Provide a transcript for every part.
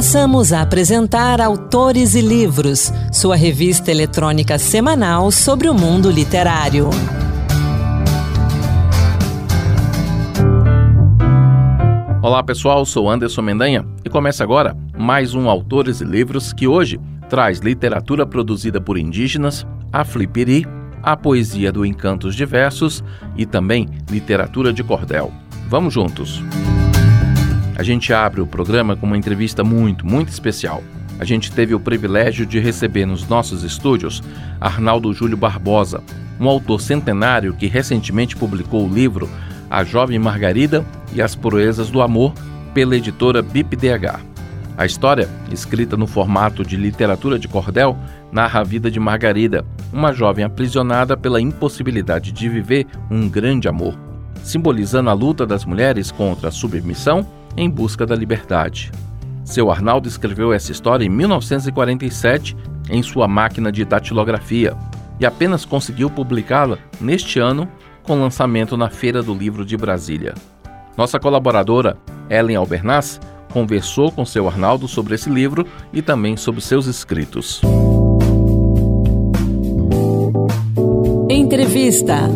Passamos a apresentar Autores e Livros, sua revista eletrônica semanal sobre o mundo literário. Olá pessoal, sou Anderson Mendanha e começa agora mais um Autores e Livros que hoje traz literatura produzida por indígenas, a flipiri, a poesia do Encantos Diversos e também literatura de cordel. Vamos juntos! A gente abre o programa com uma entrevista muito, muito especial. A gente teve o privilégio de receber nos nossos estúdios Arnaldo Júlio Barbosa, um autor centenário que recentemente publicou o livro A Jovem Margarida e as Proezas do Amor pela editora BIPDH. A história, escrita no formato de literatura de cordel, narra a vida de Margarida, uma jovem aprisionada pela impossibilidade de viver um grande amor, simbolizando a luta das mulheres contra a submissão em busca da liberdade. Seu Arnaldo escreveu essa história em 1947 em sua máquina de datilografia e apenas conseguiu publicá-la neste ano com lançamento na Feira do Livro de Brasília. Nossa colaboradora, Ellen Albernaz, conversou com seu Arnaldo sobre esse livro e também sobre seus escritos. Entrevista.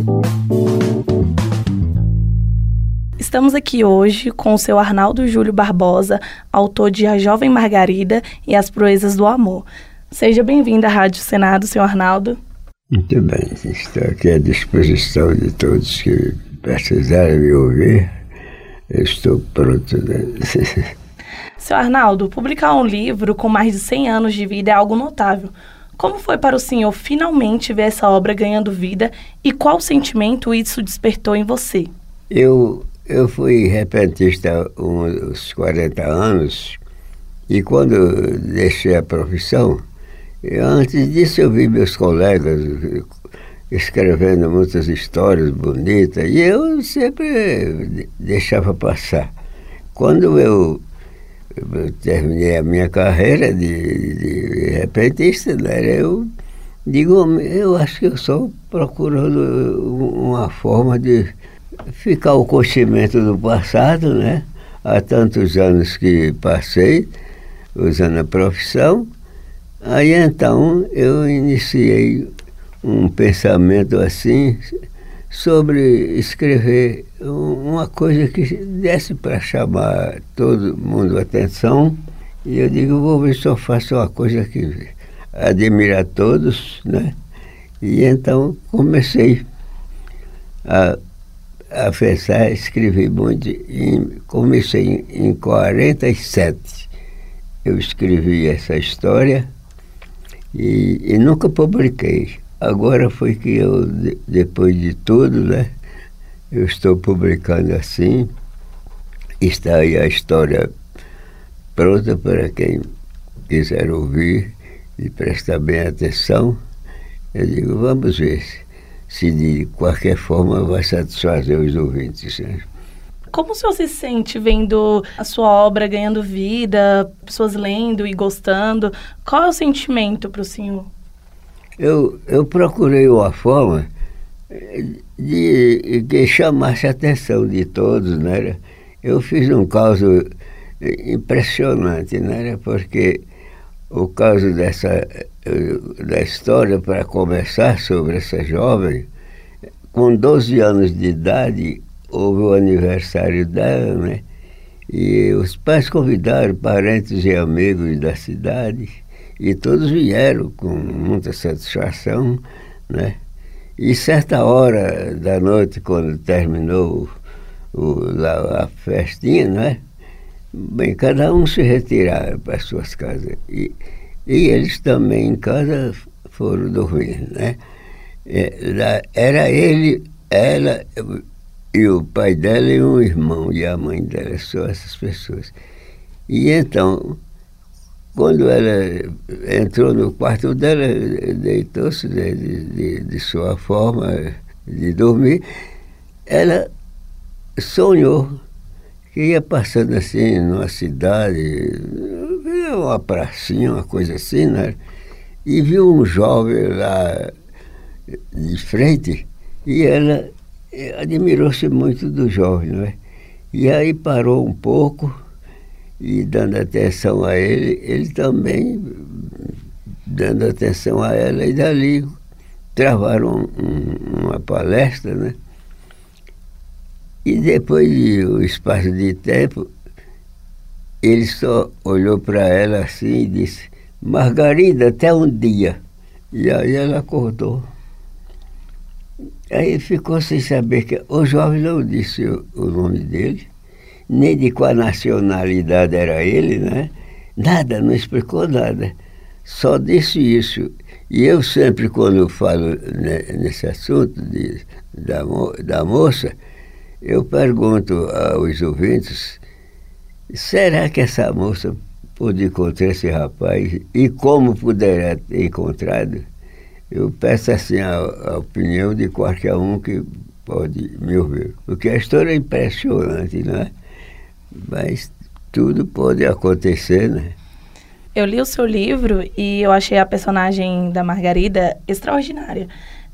Estamos aqui hoje com o seu Arnaldo Júlio Barbosa, autor de A Jovem Margarida e As Proezas do Amor. Seja bem-vindo à Rádio Senado, seu Arnaldo. Muito bem, estou aqui à disposição de todos que precisarem me ouvir. Eu estou pronto. Né? Seu Arnaldo, publicar um livro com mais de 100 anos de vida é algo notável. Como foi para o senhor finalmente ver essa obra ganhando vida e qual sentimento isso despertou em você? Eu eu fui repentista uns 40 anos e quando deixei a profissão, antes disso eu vi meus colegas escrevendo muitas histórias bonitas e eu sempre deixava passar. Quando eu, eu terminei a minha carreira de, de repentista, né, eu digo, eu acho que eu estou procurando uma forma de ficar o conhecimento do passado, né? Há tantos anos que passei usando a profissão. Aí então eu iniciei um pensamento assim sobre escrever uma coisa que desse para chamar todo mundo a atenção. E eu digo, vou ver se eu faço uma coisa que admira todos, né? E então comecei a a pensar, escrevi muito. Em, comecei em, em 47. Eu escrevi essa história e, e nunca publiquei. Agora foi que eu, depois de tudo, né? Eu estou publicando assim. Está aí a história pronta para quem quiser ouvir e prestar bem atenção. Eu digo, vamos ver se de qualquer forma vai satisfazer os ouvintes. Né? Como o senhor se sente vendo a sua obra ganhando vida, pessoas lendo e gostando? Qual é o sentimento para o senhor? Eu, eu procurei uma forma de que chamasse a atenção de todos, né? Eu fiz um caso impressionante, né? Porque o caso dessa da história para conversar sobre essa jovem, com 12 anos de idade, houve o aniversário dela, né? E os pais convidaram parentes e amigos da cidade e todos vieram com muita satisfação, né? E certa hora da noite, quando terminou o, lá, a festinha, né? Bem, cada um se retiraram para suas casas. E, e eles também em casa foram dormir, né? É, era ele, ela e o pai dela e um irmão e a mãe dela, só essas pessoas. E então, quando ela entrou no quarto dela, deitou-se de, de, de, sua forma de dormir, ela sonhou que ia passando assim numa cidade, uma pracinha, uma coisa assim, né? E viu um jovem lá de frente e ela admirou-se muito do jovem, não é? E aí parou um pouco e dando atenção a ele, ele também dando atenção a ela, e dali travaram um, uma palestra, né? E depois de um espaço de tempo, ele só olhou para ela assim e disse, Margarida, até um dia. E aí ela acordou. Aí ficou sem saber que o jovem não disse o, nome dele, nem de qual nacionalidade era ele, né? Nada, não explicou nada. Só disse isso. E eu sempre, quando eu falo nesse assunto de, da, da moça, eu pergunto aos ouvintes, será que essa moça pôde encontrar esse rapaz e como poderá ter encontrado? Eu peço assim a, a opinião de qualquer um que pode me ouvir. Porque a história é impressionante, não é? Mas tudo pode acontecer, né? Eu li o seu livro e eu achei a personagem da Margarida extraordinária.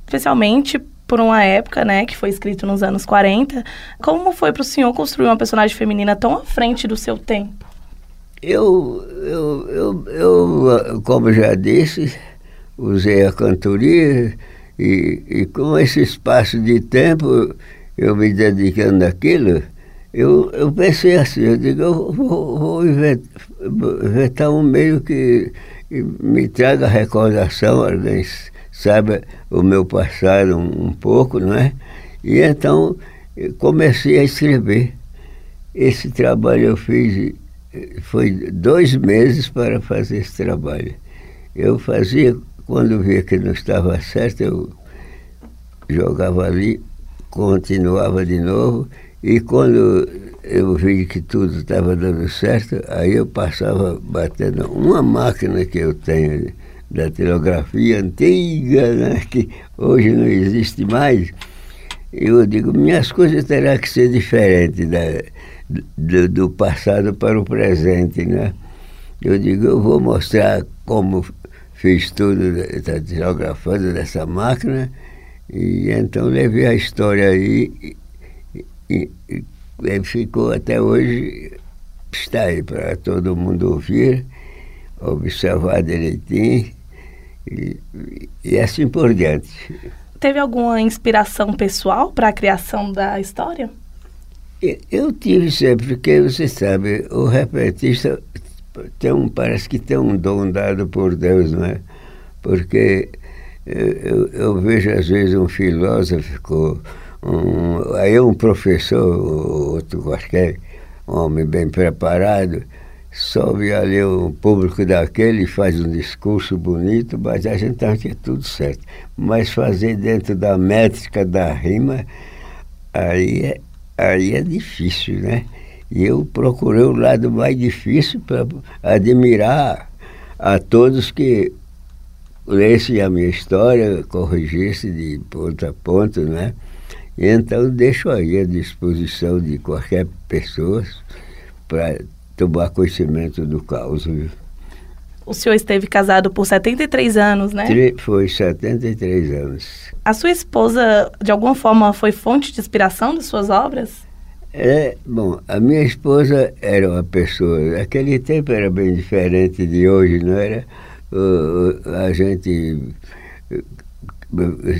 Especialmente por uma época, né, que foi escrito nos anos 40. Como foi para o senhor construir uma personagem feminina tão à frente do seu tempo? Eu, eu, eu, eu como já disse, usei a cantoria e, e com esse espaço de tempo, eu me dedicando àquilo, eu, eu pensei assim, eu digo, eu vou, vou inventar um meio que me traga recordação, alguém sabe o meu passado um, um pouco, não é? E então comecei a escrever. Esse trabalho eu fiz, foi dois meses para fazer esse trabalho. Eu fazia, quando via que não estava certo, eu jogava ali, continuava de novo e quando eu vi que tudo estava dando certo, aí eu passava batendo uma máquina que eu tenho da telegrafia antiga, né, que hoje não existe mais. Eu digo, minhas coisas terão que ser diferentes da, do, do passado para o presente, né? Eu digo, eu vou mostrar como fiz tudo, está telegrafando dessa máquina, e então levei a história aí e, e ficou até hoje, está aí para todo mundo ouvir, observar direitinho e, e assim por diante. Teve alguma inspiração pessoal para a criação da história? Eu tive sempre, porque você sabe, o repentista tem um, parece que tem um dom dado por Deus, não é? Porque eu, eu, eu vejo às vezes um filósofo um, aí um professor, outro qualquer, um homem bem preparado, sobe ali o público daquele faz um discurso bonito, mas a gente acha que é tudo certo. Mas fazer dentro da métrica da rima, aí é, aí é difícil, né? E eu procurei o lado mais difícil para admirar a todos que lessem a minha história, corrigissem de ponto a ponto, né? Então, deixo aí à disposição de qualquer pessoa para tomar conhecimento do caos. Viu? O senhor esteve casado por 73 anos, né? Foi 73 anos. A sua esposa, de alguma forma, foi fonte de inspiração de suas obras? É, bom, a minha esposa era uma pessoa, aquele tempo era bem diferente de hoje, não era? Uh, a gente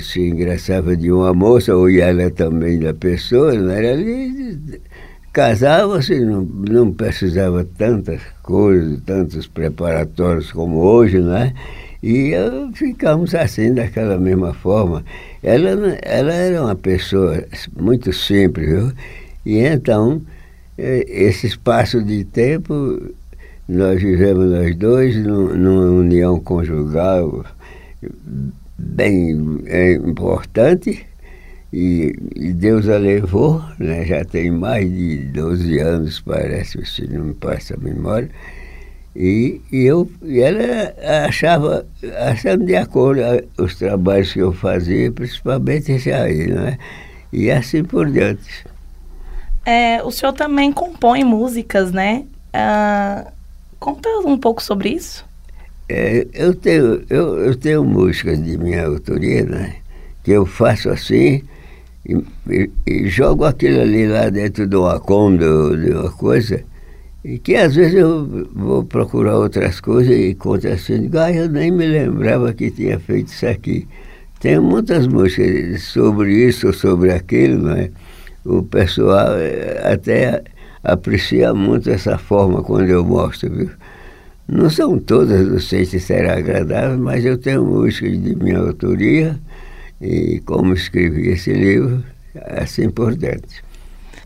se engraçava de uma moça, ou ela também da pessoa, não era ali. Casava-se, não, não precisava tantas coisas, tantos preparatórios como hoje, né? E ficamos assim, daquela mesma forma. Ela, ela era uma pessoa muito simples, viu? E então, esse espaço de tempo, nós vivemos nós dois numa união conjugal bem é, importante e, e, Deus a levou, né? já tem mais de 12 anos, parece, se não me passa a memória. E, e, eu, e ela achava, achando de acordo os trabalhos que eu fazia, principalmente esse aí, né? E assim por diante. É, o senhor também compõe músicas, né? Ah, conta um pouco sobre isso. É, eu, tenho, eu, eu tenho músicas de minha autoria, né? Que eu faço assim e, e, e jogo aquilo ali lá dentro de uma conda, de uma coisa, E que às vezes eu vou procurar outras coisas e conto assim, ah, eu nem me lembrava que tinha feito isso aqui. Tem muitas músicas sobre isso, sobre aquilo, né? O pessoal eh, até aprecia muito essa forma quando eu mostro, viu? Não são todas, não sei se será agradável, mas eu tenho músicas de minha autoria e como escrevi esse livro, é assim por.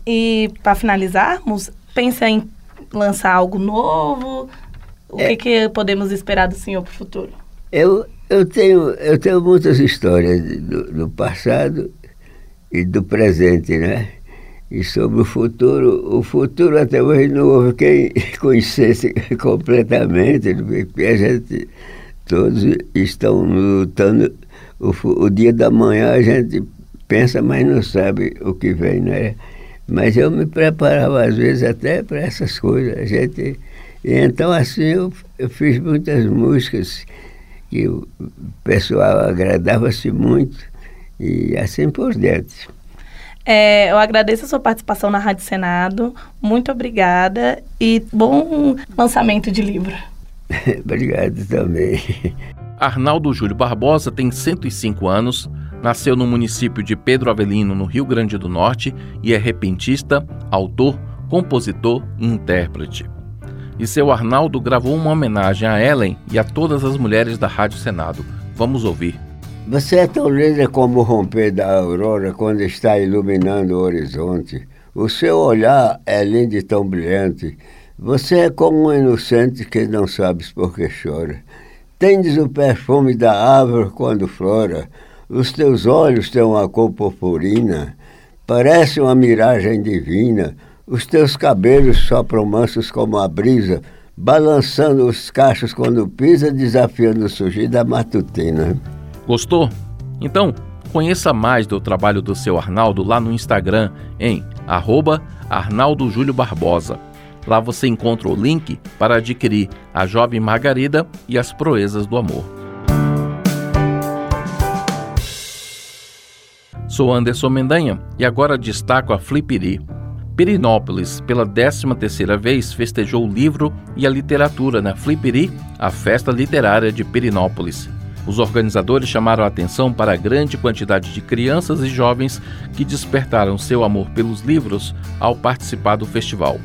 E para finalizarmos, pensa em lançar algo novo? O é, que, que podemos esperar do senhor para o futuro? Eu, eu, tenho, eu tenho muitas histórias do, do passado e do presente, né? E sobre o futuro, o futuro até hoje não houve quem conhecesse completamente, porque a gente, todos estão lutando. O, o dia da manhã a gente pensa, mas não sabe o que vem, né? Mas eu me preparava às vezes até para essas coisas. A gente, então assim eu, eu fiz muitas músicas que o pessoal agradava-se muito e assim por diante. É, eu agradeço a sua participação na Rádio Senado. Muito obrigada e bom lançamento de livro. Obrigado também. Arnaldo Júlio Barbosa tem 105 anos, nasceu no município de Pedro Avelino, no Rio Grande do Norte, e é repentista, autor, compositor e intérprete. E seu Arnaldo gravou uma homenagem a Ellen e a todas as mulheres da Rádio Senado. Vamos ouvir. Você é tão linda como o romper da aurora quando está iluminando o horizonte. O seu olhar é lindo e tão brilhante. Você é como um inocente que não sabes por que chora. Tendes o perfume da árvore quando flora. Os teus olhos têm uma cor purpurina. Parece uma miragem divina. Os teus cabelos sopram mansos como a brisa, balançando os cachos quando pisa, desafiando o surgir da matutina. Gostou? Então, conheça mais do trabalho do seu Arnaldo lá no Instagram em arroba Arnaldo Júlio Barbosa. Lá você encontra o link para adquirir A Jovem Margarida e As Proezas do Amor. Sou Anderson Mendanha e agora destaco a Flipiri. Pirinópolis, pela 13ª vez, festejou o livro e a literatura na Flipiri, a festa literária de Pirinópolis. Os organizadores chamaram a atenção para a grande quantidade de crianças e jovens que despertaram seu amor pelos livros ao participar do festival.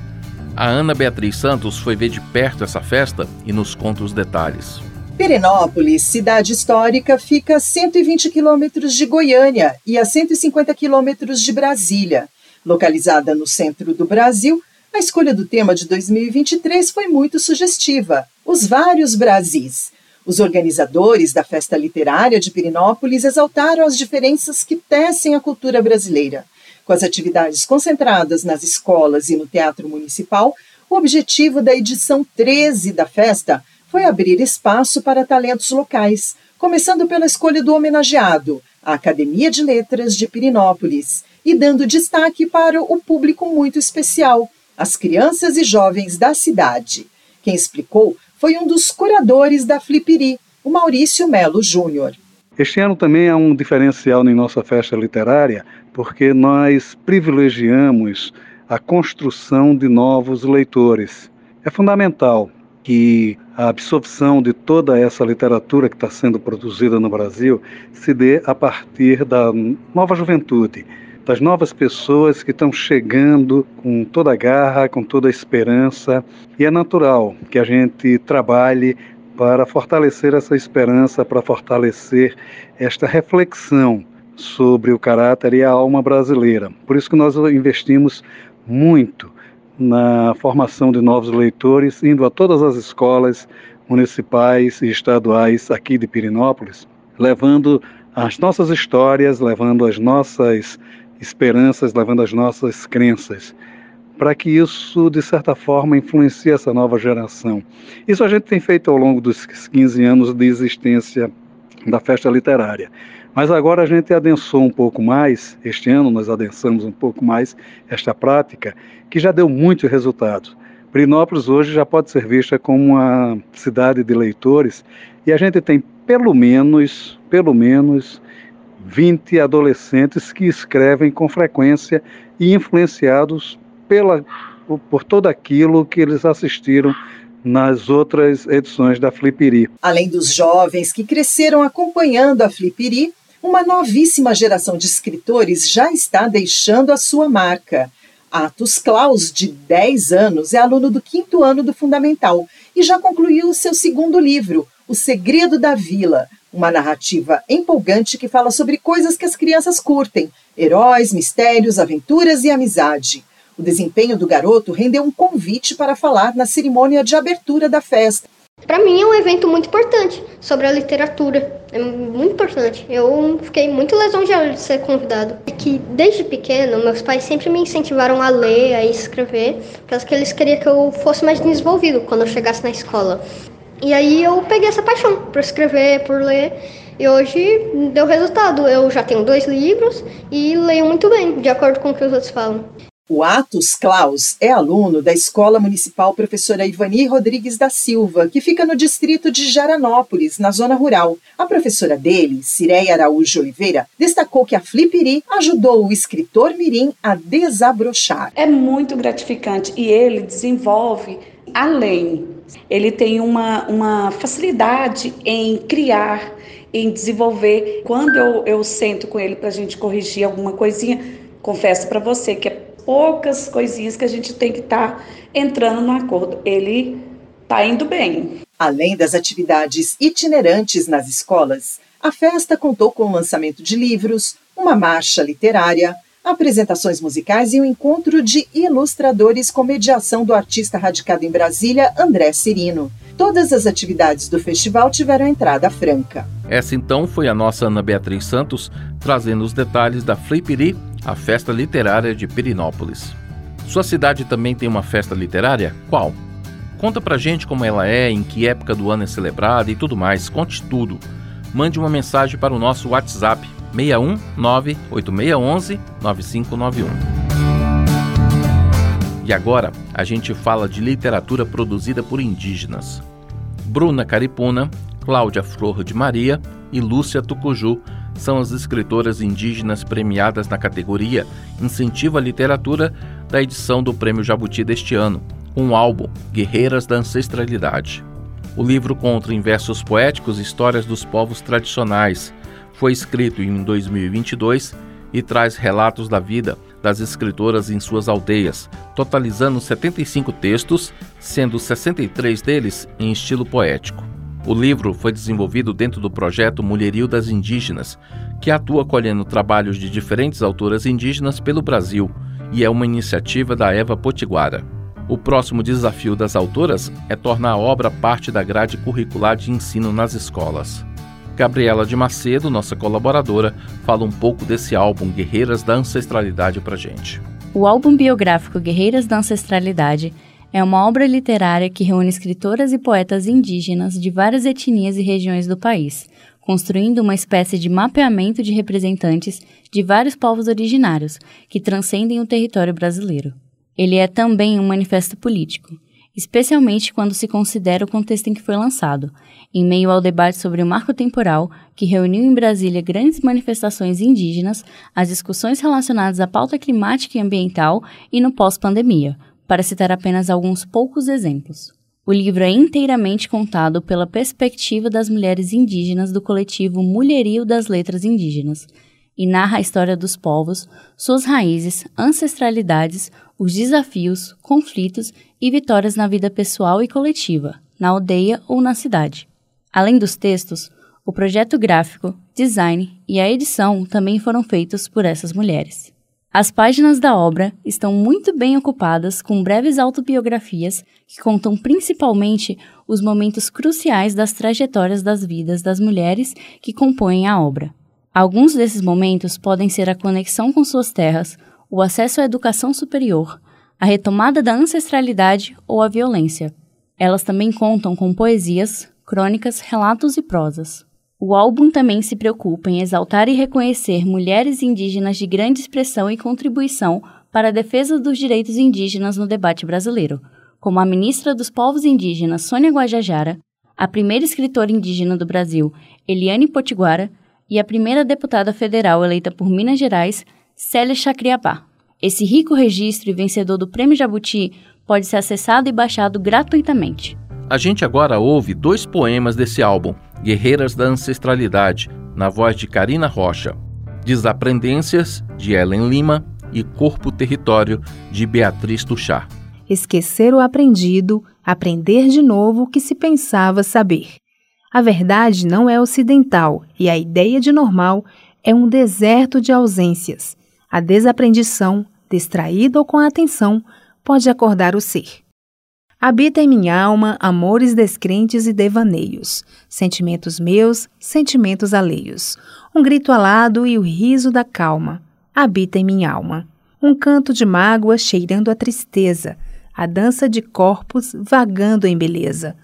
A Ana Beatriz Santos foi ver de perto essa festa e nos conta os detalhes. Perinópolis, cidade histórica, fica a 120 quilômetros de Goiânia e a 150 quilômetros de Brasília. Localizada no centro do Brasil, a escolha do tema de 2023 foi muito sugestiva: os vários Brasis. Os organizadores da festa literária de Pirinópolis exaltaram as diferenças que tecem a cultura brasileira. Com as atividades concentradas nas escolas e no Teatro Municipal, o objetivo da edição 13 da festa foi abrir espaço para talentos locais, começando pela escolha do homenageado, a Academia de Letras de Pirinópolis, e dando destaque para o público muito especial, as crianças e jovens da cidade. Quem explicou foi um dos curadores da Flipiri, o Maurício Melo Júnior. Este ano também é um diferencial em nossa festa literária, porque nós privilegiamos a construção de novos leitores. É fundamental que a absorção de toda essa literatura que está sendo produzida no Brasil se dê a partir da nova juventude, das novas pessoas que estão chegando com toda a garra, com toda a esperança. E é natural que a gente trabalhe para fortalecer essa esperança, para fortalecer esta reflexão sobre o caráter e a alma brasileira. Por isso que nós investimos muito na formação de novos leitores, indo a todas as escolas municipais e estaduais aqui de Pirinópolis, levando as nossas histórias, levando as nossas esperanças, levando as nossas crenças, para que isso, de certa forma, influencie essa nova geração. Isso a gente tem feito ao longo dos 15 anos de existência da festa literária. Mas agora a gente adensou um pouco mais, este ano nós adensamos um pouco mais esta prática, que já deu muito resultado. Brinópolis hoje já pode ser vista como uma cidade de leitores e a gente tem pelo menos, pelo menos 20 adolescentes que escrevem com frequência e influenciados pela por, todo aquilo que eles assistiram nas outras edições da Flipiri. Além dos jovens que cresceram acompanhando a Flipiri, uma novíssima geração de escritores já está deixando a sua marca. Atos Klaus, de 10 anos, é aluno do quinto ano do Fundamental e já concluiu o seu segundo livro, O Segredo da Vila, uma narrativa empolgante que fala sobre coisas que as crianças curtem: heróis, mistérios, aventuras e amizade. O desempenho do garoto rendeu um convite para falar na cerimônia de abertura da festa. Para mim é um evento muito importante sobre a literatura. É muito importante. Eu fiquei muito lisonjeado de ser convidado. É que desde pequeno meus pais sempre me incentivaram a ler, a escrever, porque eles queriam que eu fosse mais desenvolvido quando eu chegasse na escola. E aí eu peguei essa paixão por escrever, por ler. E hoje deu resultado. Eu já tenho dois livros e leio muito bem, de acordo com o que os outros falam. O Atos Klaus é aluno da Escola Municipal Professora Ivani Rodrigues da Silva, que fica no distrito de Jaranópolis, na zona rural. A professora dele, Cireia Araújo Oliveira, destacou que a Flipiri ajudou o escritor Mirim a desabrochar. É muito gratificante e ele desenvolve além. Ele tem uma, uma facilidade em criar, em desenvolver. Quando eu, eu sento com ele para a gente corrigir alguma coisinha, confesso para você que é poucas coisinhas que a gente tem que estar tá entrando no acordo. Ele está indo bem. Além das atividades itinerantes nas escolas, a festa contou com o lançamento de livros, uma marcha literária, apresentações musicais e um encontro de ilustradores com mediação do artista radicado em Brasília, André Cirino. Todas as atividades do festival tiveram entrada franca. Essa então foi a nossa Ana Beatriz Santos, trazendo os detalhes da Flipiri a festa literária de Perinópolis. Sua cidade também tem uma festa literária? Qual? Conta pra gente como ela é, em que época do ano é celebrada e tudo mais. Conte tudo. Mande uma mensagem para o nosso WhatsApp 61 98611 9591. E agora a gente fala de literatura produzida por indígenas. Bruna Caripuna, Cláudia Flor de Maria e Lúcia Tucuju são as escritoras indígenas premiadas na categoria Incentivo à Literatura da edição do Prêmio Jabuti deste ano, com o álbum Guerreiras da Ancestralidade. O livro conta em versos poéticos histórias dos povos tradicionais. Foi escrito em 2022 e traz relatos da vida das escritoras em suas aldeias, totalizando 75 textos, sendo 63 deles em estilo poético. O livro foi desenvolvido dentro do projeto Mulherio das Indígenas, que atua colhendo trabalhos de diferentes autoras indígenas pelo Brasil e é uma iniciativa da Eva Potiguara. O próximo desafio das autoras é tornar a obra parte da grade curricular de ensino nas escolas. Gabriela de Macedo, nossa colaboradora, fala um pouco desse álbum Guerreiras da Ancestralidade para gente. O álbum biográfico Guerreiras da Ancestralidade é uma obra literária que reúne escritoras e poetas indígenas de várias etnias e regiões do país, construindo uma espécie de mapeamento de representantes de vários povos originários que transcendem o território brasileiro. Ele é também um manifesto político, especialmente quando se considera o contexto em que foi lançado, em meio ao debate sobre o marco temporal que reuniu em Brasília grandes manifestações indígenas, as discussões relacionadas à pauta climática e ambiental e no pós-pandemia, para citar apenas alguns poucos exemplos. O livro é inteiramente contado pela perspectiva das mulheres indígenas do coletivo Mulherio das Letras Indígenas e narra a história dos povos, suas raízes, ancestralidades, os desafios, conflitos e vitórias na vida pessoal e coletiva, na aldeia ou na cidade. Além dos textos, o projeto gráfico, design e a edição também foram feitos por essas mulheres. As páginas da obra estão muito bem ocupadas com breves autobiografias que contam principalmente os momentos cruciais das trajetórias das vidas das mulheres que compõem a obra. Alguns desses momentos podem ser a conexão com suas terras, o acesso à educação superior, a retomada da ancestralidade ou a violência. Elas também contam com poesias, crônicas, relatos e prosas. O álbum também se preocupa em exaltar e reconhecer mulheres indígenas de grande expressão e contribuição para a defesa dos direitos indígenas no debate brasileiro, como a ministra dos Povos Indígenas Sônia Guajajara, a primeira escritora indígena do Brasil, Eliane Potiguara, e a primeira deputada federal eleita por Minas Gerais, Célia Chacriabá. Esse rico registro e vencedor do Prêmio Jabuti pode ser acessado e baixado gratuitamente. A gente agora ouve dois poemas desse álbum, Guerreiras da Ancestralidade, na voz de Karina Rocha, Desaprendências, de Ellen Lima, e Corpo Território, de Beatriz Tuchar. Esquecer o aprendido, aprender de novo o que se pensava saber. A verdade não é ocidental e a ideia de normal é um deserto de ausências. A desaprendição, distraída ou com atenção, pode acordar o ser. Habita em minha alma amores descrentes e devaneios, sentimentos meus, sentimentos alheios, um grito alado e o riso da calma. Habita em minha alma. Um canto de mágoa cheirando a tristeza, a dança de corpos vagando em beleza,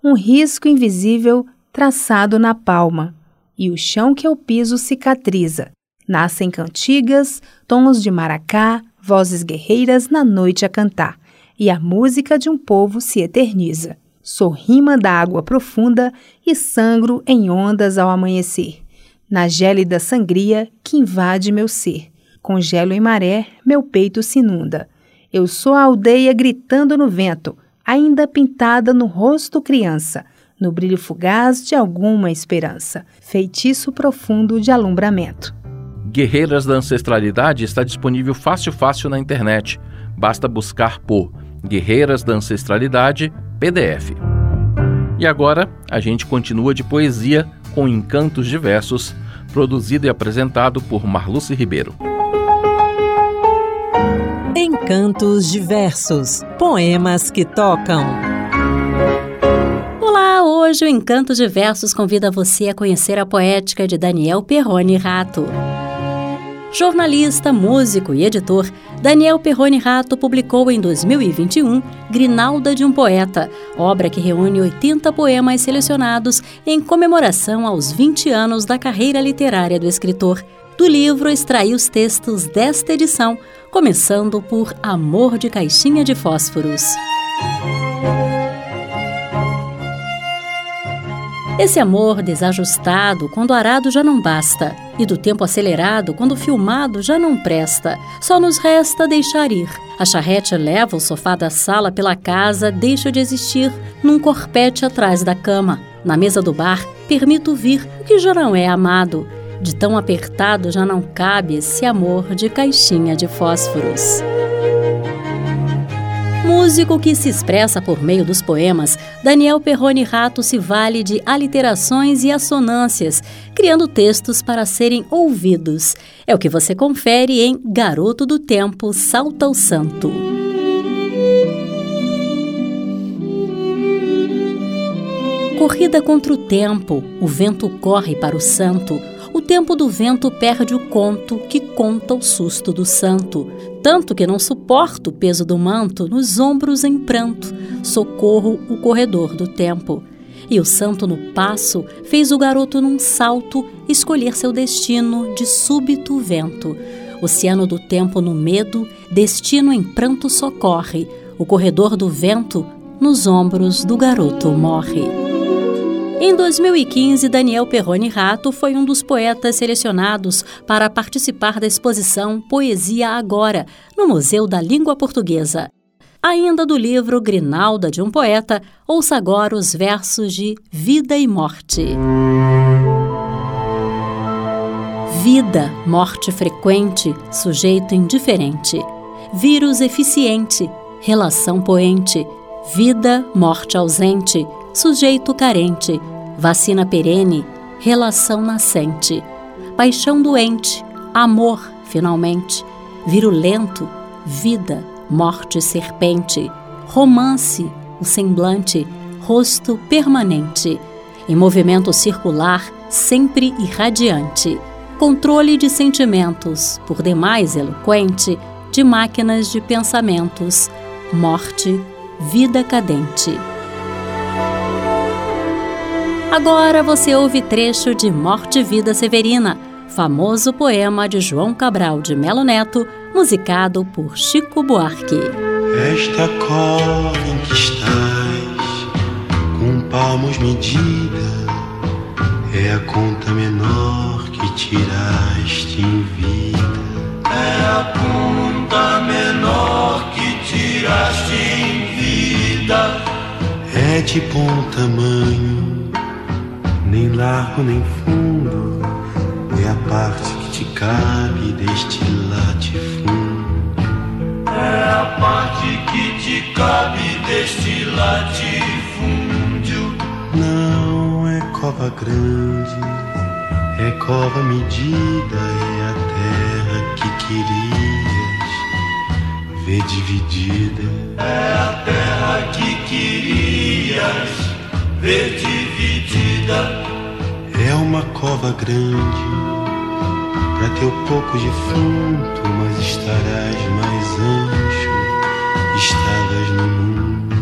um risco invisível traçado na palma, e o chão que eu piso cicatriza. Nascem cantigas, tons de maracá, vozes guerreiras na noite a cantar e a música de um povo se eterniza. Sou rima da água profunda e sangro em ondas ao amanhecer, na gélida sangria que invade meu ser. Congelo em maré, meu peito se inunda. Eu sou a aldeia gritando no vento, ainda pintada no rosto criança, no brilho fugaz de alguma esperança, feitiço profundo de alumbramento. Guerreiras da Ancestralidade está disponível fácil fácil na internet. Basta buscar por Guerreiras da Ancestralidade PDF. E agora a gente continua de poesia com Encantos Diversos, produzido e apresentado por Marluce Ribeiro. Encantos Diversos Poemas que tocam. Olá, hoje o Encantos Diversos convida você a conhecer a poética de Daniel Perrone Rato. Jornalista, músico e editor, Daniel Perrone Rato publicou em 2021 Grinalda de um Poeta, obra que reúne 80 poemas selecionados em comemoração aos 20 anos da carreira literária do escritor. Do livro extraí os textos desta edição, começando por Amor de Caixinha de Fósforos. Esse amor desajustado, quando arado já não basta, e do tempo acelerado, quando filmado já não presta, só nos resta deixar ir. A charrete leva o sofá da sala pela casa, deixa de existir num corpete atrás da cama. Na mesa do bar, permito vir o que já não é amado. De tão apertado já não cabe esse amor de caixinha de fósforos. Músico que se expressa por meio dos poemas, Daniel Perrone Rato se vale de aliterações e assonâncias, criando textos para serem ouvidos. É o que você confere em Garoto do Tempo Salta o Santo. Corrida contra o tempo, o vento corre para o santo tempo do vento perde o conto que conta o susto do santo, tanto que não suporto o peso do manto nos ombros em pranto, socorro o corredor do tempo. E o santo no passo fez o garoto num salto escolher seu destino de súbito vento. Oceano do tempo no medo, destino em pranto socorre, o corredor do vento nos ombros do garoto morre. Em 2015, Daniel Perrone Rato foi um dos poetas selecionados para participar da exposição Poesia Agora, no Museu da Língua Portuguesa. Ainda do livro Grinalda de um Poeta, ouça agora os versos de Vida e Morte. Vida, morte frequente, sujeito indiferente. Vírus eficiente, relação poente. Vida, morte ausente, sujeito carente vacina perene, relação nascente, paixão doente, amor, finalmente, virulento, vida, morte serpente, romance, o semblante, rosto permanente, em movimento circular, sempre irradiante, controle de sentimentos, por demais eloquente, de máquinas de pensamentos, morte, vida cadente. Agora você ouve trecho de Morte e Vida Severina, famoso poema de João Cabral de Melo Neto, musicado por Chico Buarque. Esta cova em que estás, com palmos medida, é a conta menor que tiraste em vida. É a conta conta menor que tiraste em vida é de bom tamanho, nem largo nem fundo, é a parte que te cabe deste latifúndio. É a parte que te cabe deste latifúndio. Não é cova grande, é cova medida, é a terra que querias ver dividida. É a terra que querias ver dividida. É uma cova grande para teu pouco defunto, mas estarás mais ancho. Estavas no mundo,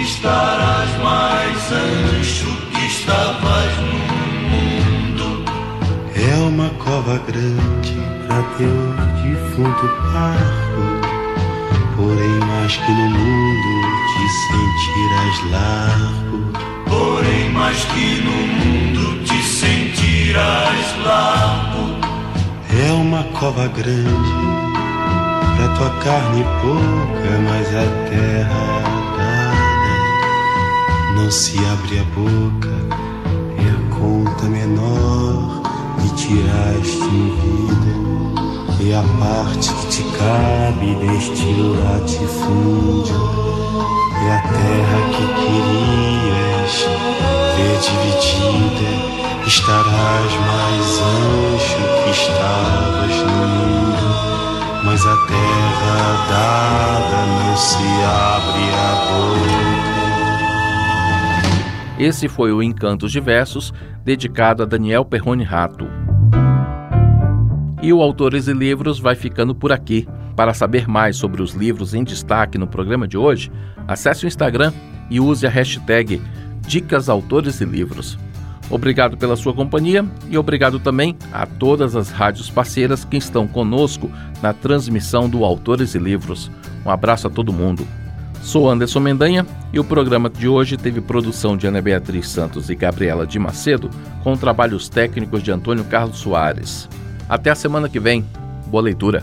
estarás mais ancho que estavas no mundo. É uma cova grande para teu defunto parco, porém mais que no mundo te sentirás largo. Porém mais que no mundo te sentirás largo. É uma cova grande pra tua carne pouca, mas a terra dada não se abre a boca. É a conta menor que tiraste em vida, é a parte que te cabe deste latifúndio. É a terra que querias ver dividida Estarás mais ancho que estavas no mundo, mas a terra dada não se abre a boca. Esse foi o Encantos de Versos, dedicado a Daniel Perrone Rato. E o Autores e Livros vai ficando por aqui. Para saber mais sobre os livros em destaque no programa de hoje, acesse o Instagram e use a hashtag Dicas Autores e Livros. Obrigado pela sua companhia e obrigado também a todas as rádios parceiras que estão conosco na transmissão do Autores e Livros. Um abraço a todo mundo. Sou Anderson Mendanha e o programa de hoje teve produção de Ana Beatriz Santos e Gabriela de Macedo, com trabalhos técnicos de Antônio Carlos Soares. Até a semana que vem. Boa leitura.